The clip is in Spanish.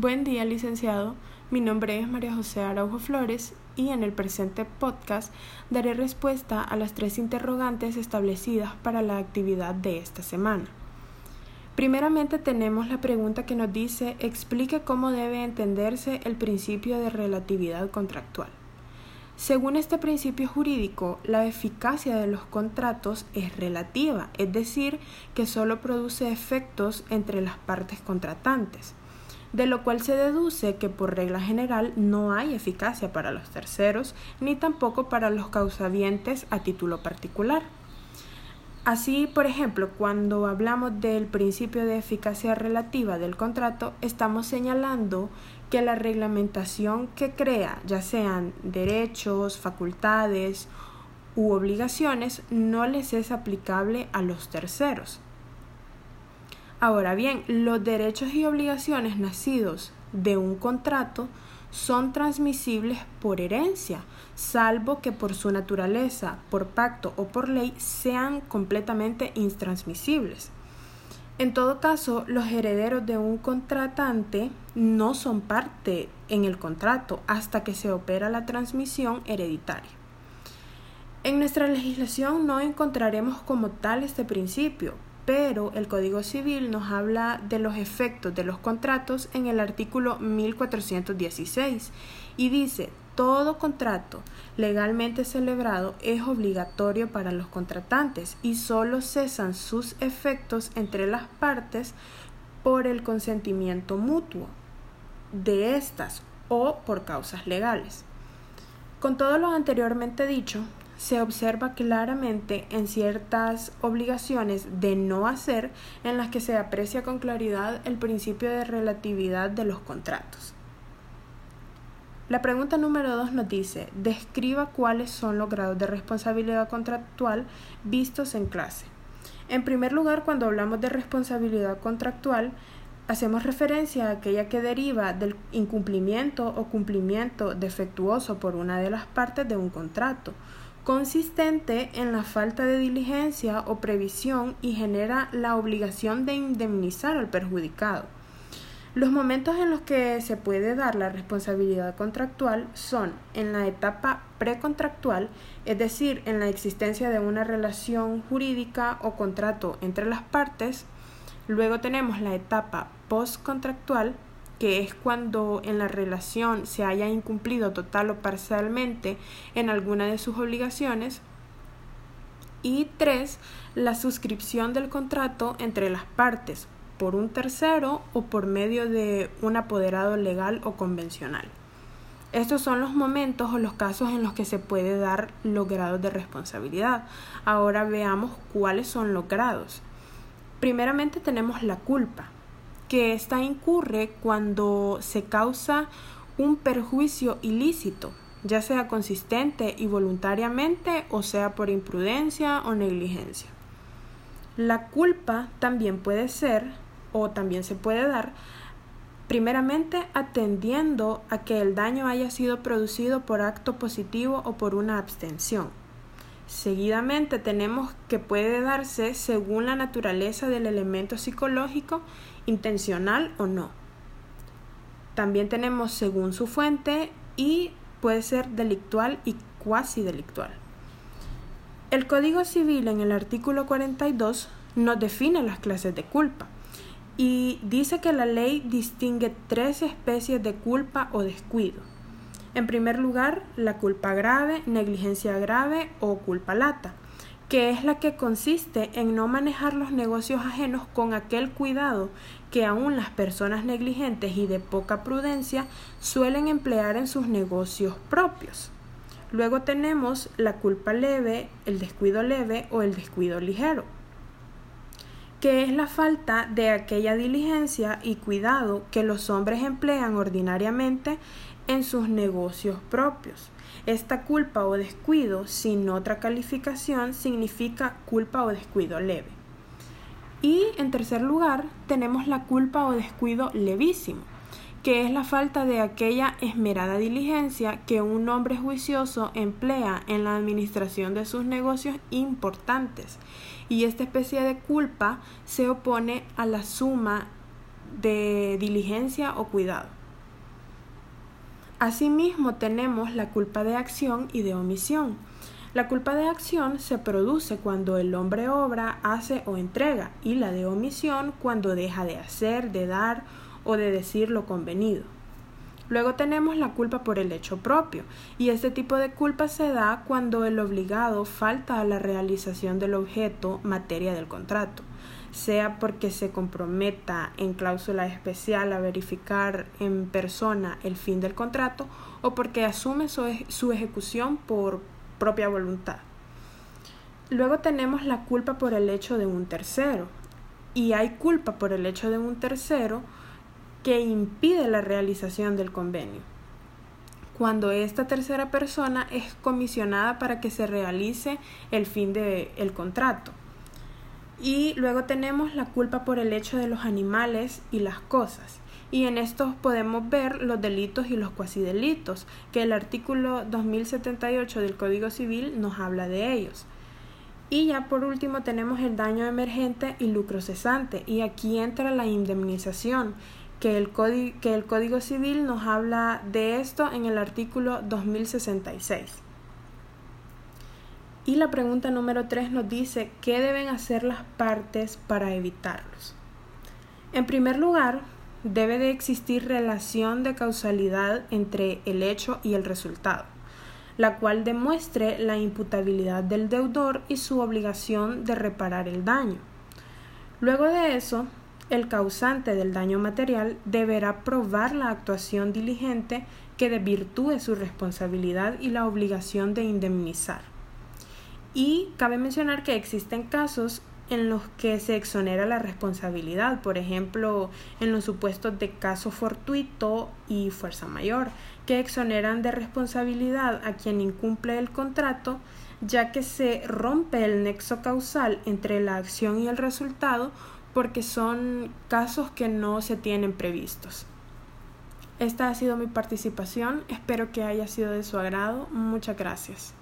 Buen día, licenciado. Mi nombre es María José Araujo Flores y en el presente podcast daré respuesta a las tres interrogantes establecidas para la actividad de esta semana. Primeramente tenemos la pregunta que nos dice explique cómo debe entenderse el principio de relatividad contractual. Según este principio jurídico, la eficacia de los contratos es relativa, es decir, que solo produce efectos entre las partes contratantes, de lo cual se deduce que por regla general no hay eficacia para los terceros ni tampoco para los causavientes a título particular. Así, por ejemplo, cuando hablamos del principio de eficacia relativa del contrato, estamos señalando que la reglamentación que crea, ya sean derechos, facultades u obligaciones, no les es aplicable a los terceros. Ahora bien, los derechos y obligaciones nacidos de un contrato son transmisibles por herencia, salvo que por su naturaleza, por pacto o por ley sean completamente intransmisibles. En todo caso, los herederos de un contratante no son parte en el contrato hasta que se opera la transmisión hereditaria. En nuestra legislación no encontraremos como tal este principio, pero el Código Civil nos habla de los efectos de los contratos en el artículo 1416 y dice, todo contrato legalmente celebrado es obligatorio para los contratantes y solo cesan sus efectos entre las partes por el consentimiento mutuo de estas o por causas legales. Con todo lo anteriormente dicho, se observa claramente en ciertas obligaciones de no hacer en las que se aprecia con claridad el principio de relatividad de los contratos. La pregunta número 2 nos dice, describa cuáles son los grados de responsabilidad contractual vistos en clase. En primer lugar, cuando hablamos de responsabilidad contractual, hacemos referencia a aquella que deriva del incumplimiento o cumplimiento defectuoso por una de las partes de un contrato, consistente en la falta de diligencia o previsión y genera la obligación de indemnizar al perjudicado. Los momentos en los que se puede dar la responsabilidad contractual son en la etapa precontractual, es decir, en la existencia de una relación jurídica o contrato entre las partes. Luego tenemos la etapa postcontractual, que es cuando en la relación se haya incumplido total o parcialmente en alguna de sus obligaciones. Y tres, la suscripción del contrato entre las partes, por un tercero o por medio de un apoderado legal o convencional. Estos son los momentos o los casos en los que se puede dar los grados de responsabilidad. Ahora veamos cuáles son los grados. Primeramente tenemos la culpa, que esta incurre cuando se causa un perjuicio ilícito, ya sea consistente y voluntariamente o sea por imprudencia o negligencia. La culpa también puede ser o también se puede dar primeramente atendiendo a que el daño haya sido producido por acto positivo o por una abstención. Seguidamente tenemos que puede darse según la naturaleza del elemento psicológico, intencional o no. También tenemos según su fuente y puede ser delictual y cuasi delictual. El Código Civil en el artículo 42 nos define las clases de culpa y dice que la ley distingue tres especies de culpa o descuido. En primer lugar, la culpa grave, negligencia grave o culpa lata, que es la que consiste en no manejar los negocios ajenos con aquel cuidado que aún las personas negligentes y de poca prudencia suelen emplear en sus negocios propios. Luego tenemos la culpa leve, el descuido leve o el descuido ligero que es la falta de aquella diligencia y cuidado que los hombres emplean ordinariamente en sus negocios propios. Esta culpa o descuido, sin otra calificación, significa culpa o descuido leve. Y en tercer lugar, tenemos la culpa o descuido levísimo, que es la falta de aquella esmerada diligencia que un hombre juicioso emplea en la administración de sus negocios importantes y esta especie de culpa se opone a la suma de diligencia o cuidado. Asimismo tenemos la culpa de acción y de omisión. La culpa de acción se produce cuando el hombre obra, hace o entrega y la de omisión cuando deja de hacer, de dar o de decir lo convenido. Luego tenemos la culpa por el hecho propio, y este tipo de culpa se da cuando el obligado falta a la realización del objeto materia del contrato, sea porque se comprometa en cláusula especial a verificar en persona el fin del contrato o porque asume su, su ejecución por propia voluntad. Luego tenemos la culpa por el hecho de un tercero, y hay culpa por el hecho de un tercero que impide la realización del convenio. Cuando esta tercera persona es comisionada para que se realice el fin del contrato. Y luego tenemos la culpa por el hecho de los animales y las cosas. Y en estos podemos ver los delitos y los cuasidelitos, que el artículo 2078 del Código Civil nos habla de ellos. Y ya por último tenemos el daño emergente y lucro cesante. Y aquí entra la indemnización, que el, que el Código Civil nos habla de esto en el artículo 2066. Y la pregunta número 3 nos dice, ¿qué deben hacer las partes para evitarlos? En primer lugar, debe de existir relación de causalidad entre el hecho y el resultado, la cual demuestre la imputabilidad del deudor y su obligación de reparar el daño. Luego de eso, el causante del daño material deberá probar la actuación diligente que desvirtúe su responsabilidad y la obligación de indemnizar. Y cabe mencionar que existen casos en los que se exonera la responsabilidad, por ejemplo, en los supuestos de caso fortuito y fuerza mayor, que exoneran de responsabilidad a quien incumple el contrato, ya que se rompe el nexo causal entre la acción y el resultado porque son casos que no se tienen previstos. Esta ha sido mi participación, espero que haya sido de su agrado. Muchas gracias.